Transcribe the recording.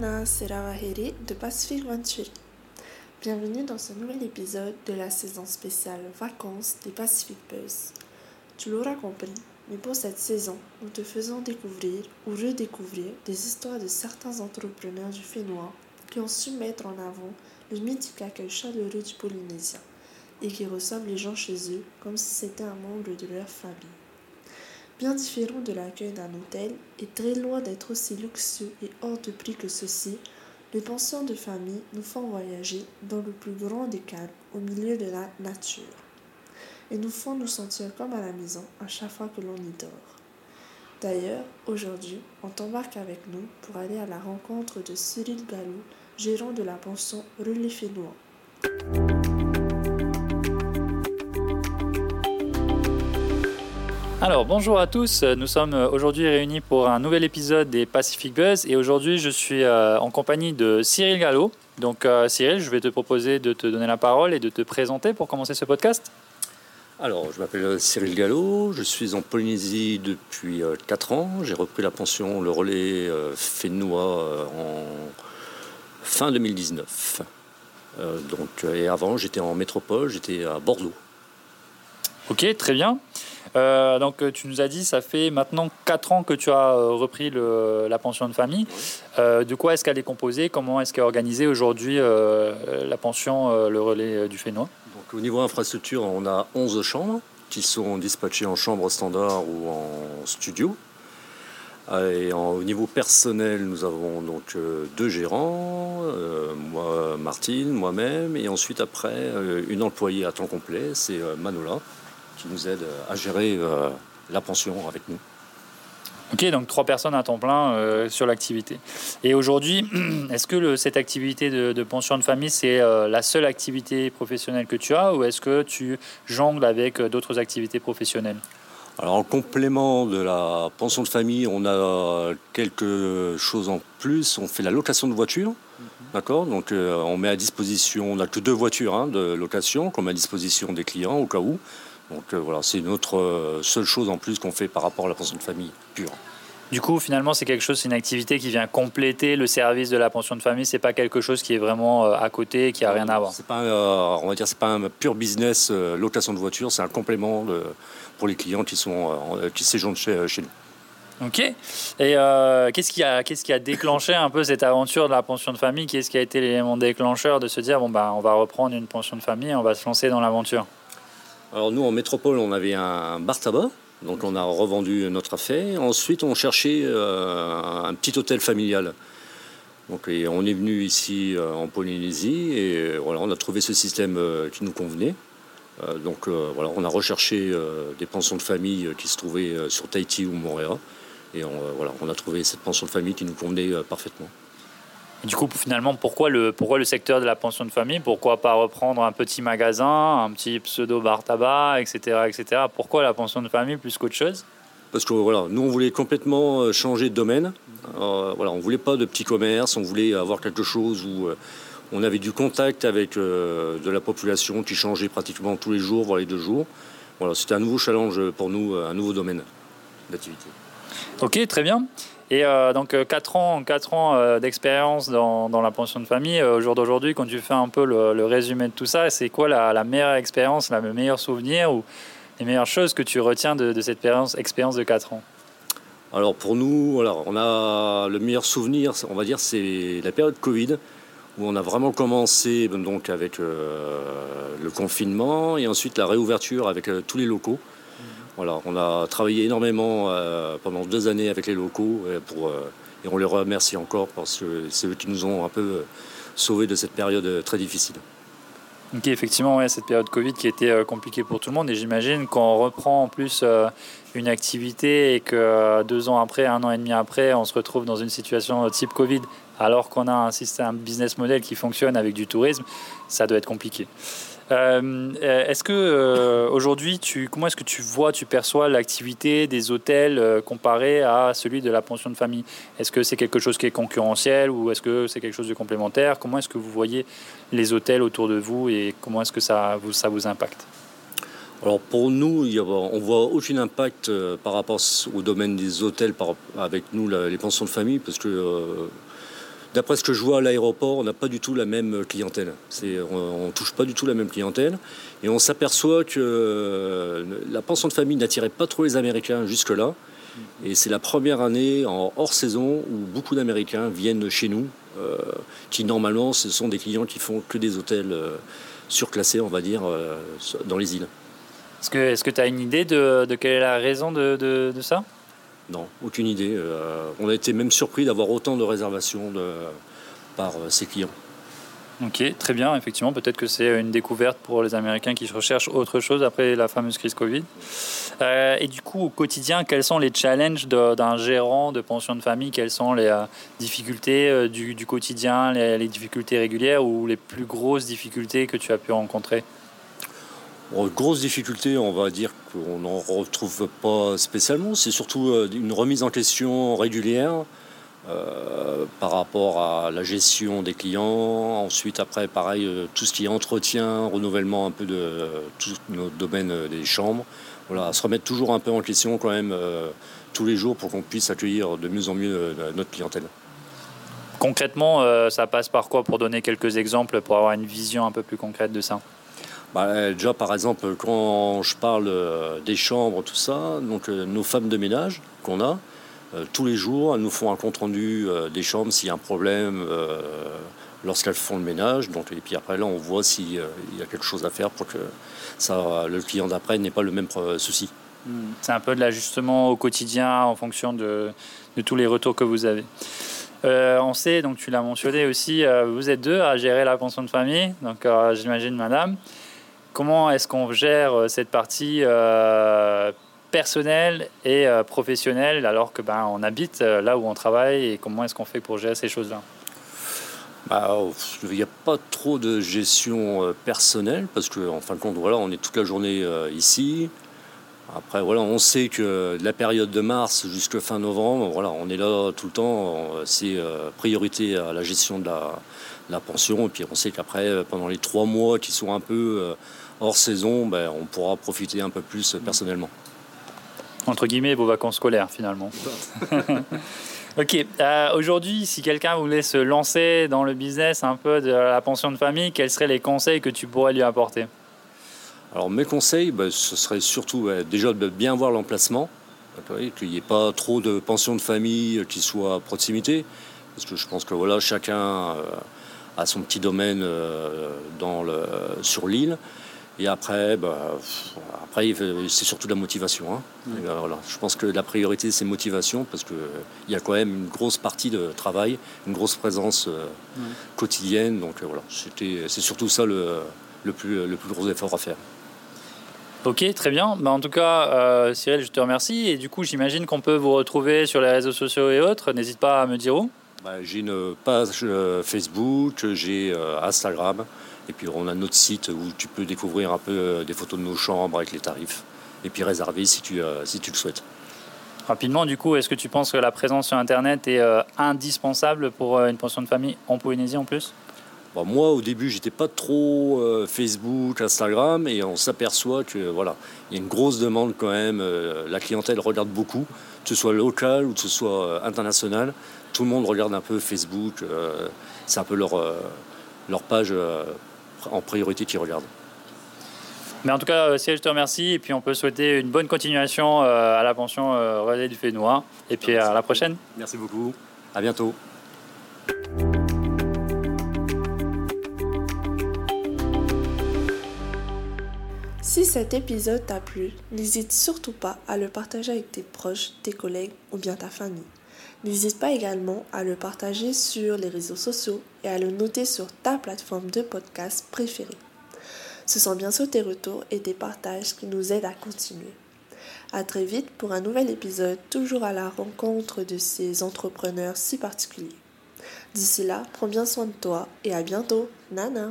De Pacific. Bienvenue dans ce nouvel épisode de la saison spéciale Vacances des Pacific Buzz. Tu l'auras compris, mais pour cette saison, nous te faisons découvrir ou redécouvrir des histoires de certains entrepreneurs du Fénois qui ont su mettre en avant le mythique accueil chaleureux du Polynésien et qui reçoivent les gens chez eux comme si c'était un membre de leur famille. Bien différent de l'accueil d'un hôtel et très loin d'être aussi luxueux et hors de prix que ceci, les pensions de famille nous font voyager dans le plus grand des calmes au milieu de la nature et nous font nous sentir comme à la maison à chaque fois que l'on y dort. D'ailleurs, aujourd'hui, on t'embarque avec nous pour aller à la rencontre de Cyril Gallou, gérant de la pension Relais Fénois. Alors bonjour à tous, nous sommes aujourd'hui réunis pour un nouvel épisode des Pacific Buzz et aujourd'hui je suis euh, en compagnie de Cyril Gallo. Donc euh, Cyril, je vais te proposer de te donner la parole et de te présenter pour commencer ce podcast. Alors, je m'appelle Cyril Gallo, je suis en Polynésie depuis 4 euh, ans. J'ai repris la pension Le Relais Fénois en fin 2019. donc, et avant, j'étais en métropole, j'étais à Bordeaux. Ok, très bien. Euh, donc tu nous as dit, ça fait maintenant 4 ans que tu as euh, repris la pension de famille. Euh, de quoi est-ce qu'elle est composée? Comment est-ce qu'elle est organisée aujourd'hui la pension, le relais du Fénois? Donc, Au niveau infrastructure, on a 11 chambres qui sont dispatchées en chambre standard ou en studio. Et au niveau personnel, nous avons donc deux gérants, moi, Martine, moi-même, et ensuite après une employée à temps complet, c'est Manola qui nous aide à gérer euh, la pension avec nous. Ok, donc trois personnes à temps plein euh, sur l'activité. Et aujourd'hui, est-ce que cette activité de, pension de famille, c'est euh, la seule activité professionnelle que tu as ou est-ce que tu jongles avec d'autres activités professionnelles? Alors en complément de la pension de famille, on a quelque chose en plus. On fait la location de voitures. Mhm. D'accord? Donc on met à disposition, on n'a que deux voitures hein, de location qu'on met à disposition des clients au cas où. Donc euh, voilà, c'est notre euh, seule chose en plus qu'on fait par rapport à la pension de famille pure. Du coup, finalement, c'est quelque chose, c'est une activité qui vient compléter le service de la pension de famille. C'est pas quelque chose qui est vraiment euh, à côté, qui a rien à voir. C'est pas, on va dire, c'est pas un pur business location de voiture. C'est un complément pour les clients qui sont qui séjournent chez, chez nous. Ok. Et qu'est-ce qui a qu'est-ce qui a déclenché un peu cette aventure de la pension de famille? Qu'est-ce qui a été l'élément déclencheur de se dire bon bah on va reprendre une pension de famille, on va se lancer dans l'aventure? Alors nous, en métropole, on avait un bar tabac. Donc on a revendu notre affaire. Ensuite, on cherchait euh, un petit hôtel familial. Donc on est venu ici euh, en Polynésie et voilà, on a trouvé ce système euh, qui nous convenait. donc voilà, on a recherché des pensions de famille qui se trouvaient sur Tahiti ou Montréal. Et voilà, on a trouvé cette pension de famille qui nous convenait parfaitement. Du coup, finalement, pourquoi le, pourquoi le secteur de la pension de famille? Pourquoi pas reprendre un petit magasin, un petit pseudo-bar tabac, etc., etc. Pourquoi la pension de famille plus qu'autre chose? Parce que voilà, nous, on voulait complètement euh, changer de domaine. Euh, voilà, on voulait pas de petits commerces, on voulait avoir quelque chose où euh, on avait du contact avec de la population qui changeait pratiquement tous les jours, voire les deux jours. Voilà, c'était un nouveau challenge pour nous, un nouveau domaine d'activité. Ok, très bien. Et euh, donc 4 euh, ans, 4 ans euh, d'expérience dans, dans, la pension de famille, au jour d'aujourd'hui, quand tu fais un peu le, résumé de tout ça, c'est quoi la, meilleure expérience, le meilleur souvenir ou les meilleures choses que tu retiens de, cette expérience, de 4 ans? Alors pour nous, on a le meilleur souvenir, on va dire, c'est la période Covid où on a vraiment commencé donc avec le confinement et ensuite la réouverture avec tous les locaux on a travaillé énormément euh, pendant deux années avec les locaux euh, et on les remercie encore parce que c'est eux qui nous ont un peu euh, sauvés de cette période très difficile. Ok, effectivement, cette période Covid qui était compliquée pour tout le monde. Et j'imagine qu'on reprend en plus une activité et que deux ans après, un an et demi après, on se retrouve dans une situation type Covid, alors qu'on a un système, business model qui fonctionne avec du tourisme, ça doit être compliqué. Euh, est-ce que euh, aujourd'hui, tu, comment est-ce que tu vois, tu perçois l'activité des hôtels euh, comparé à celui de la pension de famille? Est-ce que c'est quelque chose qui est concurrentiel ou est-ce que c'est quelque chose de complémentaire? Comment est-ce que vous voyez les hôtels autour de vous et comment est-ce que ça vous, ça vous impacte? Alors pour nous, on voit aucun impact par rapport au domaine des hôtels avec nous, les pensions de famille, parce que D'après ce que je vois à l'aéroport, on n'a pas du tout la même clientèle. on ne touche pas du tout la même clientèle. Et on s'aperçoit que euh, la pension de famille n'attirait pas trop les Américains jusque-là. Et c'est la première année en hors saison où beaucoup d'Américains viennent chez nous, euh, qui normalement ce sont des clients qui font que des hôtels euh, surclassés, on va dire, dans les îles. Est-ce que tu as une idée de, quelle est la raison de ça? Non, aucune idée. Euh, on a été même surpris d'avoir autant de réservations par euh, ces clients. Ok, très bien. Effectivement, peut-être que c'est une découverte pour les Américains qui recherchent autre chose après la fameuse crise Covid. Euh, et du coup, au quotidien, quels sont les challenges d'un gérant de pension de famille? Quelles sont les difficultés du, quotidien, les, difficultés régulières ou les plus grosses difficultés que tu as pu rencontrer? Grosse difficulté, on va dire qu'on n'en retrouve pas spécialement. C'est surtout euh, une remise en question régulière euh, par rapport à la gestion des clients. Ensuite, après, pareil, euh, tout ce qui est entretien, renouvellement un peu de tout notre domaine des chambres. Voilà, se remettre toujours un peu en question quand même tous les jours pour qu'on puisse accueillir de mieux en mieux notre clientèle. Concrètement, ça passe par quoi pour donner quelques exemples, pour avoir une vision un peu plus concrète de ça? Bah, euh, déjà, par exemple, quand je parle euh, des chambres, tout ça, donc euh, nos femmes de ménage qu'on a, tous les jours, elles nous font un compte-rendu des chambres s'il y a un problème lorsqu'elles font le ménage. Donc, et puis après, là, on voit s'il y a quelque chose à faire pour que le client d'après n'ait pas le même souci. Hmm. C'est un peu de l'ajustement au quotidien en fonction de, tous les retours que vous avez. on sait, donc tu l'as mentionné aussi, vous êtes deux à gérer la pension de famille, donc j'imagine madame. Comment est-ce qu'on gère euh, cette partie euh, personnelle et euh, professionnelle alors que ben, on habite là où on travaille et comment est-ce qu'on fait pour gérer ces choses-là? Bah, il n'y a pas trop de gestion personnelle parce qu'en en fin de compte, voilà, on est toute la journée ici. Après, voilà, on sait que la période de mars jusqu'à fin novembre, voilà, on est là tout le temps. C'est priorité à la gestion de la, la, pension. Et puis on sait qu'après, pendant les trois mois qui sont un peu hors saison, ben, on pourra profiter un peu plus personnellement. Entre guillemets, vos vacances scolaires finalement. ok, euh, aujourd'hui, si quelqu'un voulait se lancer dans le business un peu de la pension de famille, quels seraient les conseils que tu pourrais lui apporter? Alors mes conseils, ben, ce serait surtout déjà de bien voir l'emplacement, qu'il n'y ait pas trop de pensions de famille qui soient à proximité, parce que je pense que voilà, chacun euh, a son petit domaine euh, dans le, sur l'île. Et après, bah, après c'est surtout la motivation. Hein. Ben, voilà. Je pense que la priorité, c'est motivation, parce qu'il y a quand même une grosse partie de travail, une grosse présence euh, quotidienne. Donc euh, voilà, c'est surtout ça le, le, plus, le plus gros effort à faire. Ok, très bien. Bah, en tout cas, euh, Cyril, je te remercie. Et du coup, j'imagine qu'on peut vous retrouver sur les réseaux sociaux et autres. N'hésite pas à me dire où. Bah, j'ai une page Facebook, j'ai Instagram. Et puis on a notre site où tu peux découvrir un peu euh, des photos de nos chambres avec les tarifs. Et puis réserver si tu, euh, si tu le souhaites. Rapidement, du coup, est-ce que tu penses que la présence sur Internet est euh, indispensable pour une pension de famille en Polynésie en plus? Bon, Moi, au début, j'étais pas trop Facebook, Instagram, et on s'aperçoit que voilà, il y a une grosse demande quand même. la clientèle regarde beaucoup, que ce soit local ou que ce soit international. Tout le monde regarde un peu Facebook. c'est un peu leur, leur page en priorité qui regardent. Mais en tout cas, Cyril, je te remercie. Et puis, on peut souhaiter une bonne continuation euh, à la pension euh, Relais du Fénois. Et puis, à la prochaine. Merci beaucoup. À bientôt. Cet épisode t'a plu, n'hésite surtout pas à le partager avec tes proches, tes collègues ou bien ta famille. N'hésite pas également à le partager sur les réseaux sociaux et à le noter sur ta plateforme de podcast préférée. Ce sont bien sûr tes retours et tes partages qui nous aident à continuer. À très vite pour un nouvel épisode, toujours à la rencontre de ces entrepreneurs si particuliers. D'ici là, prends bien soin de toi et à bientôt. Nana!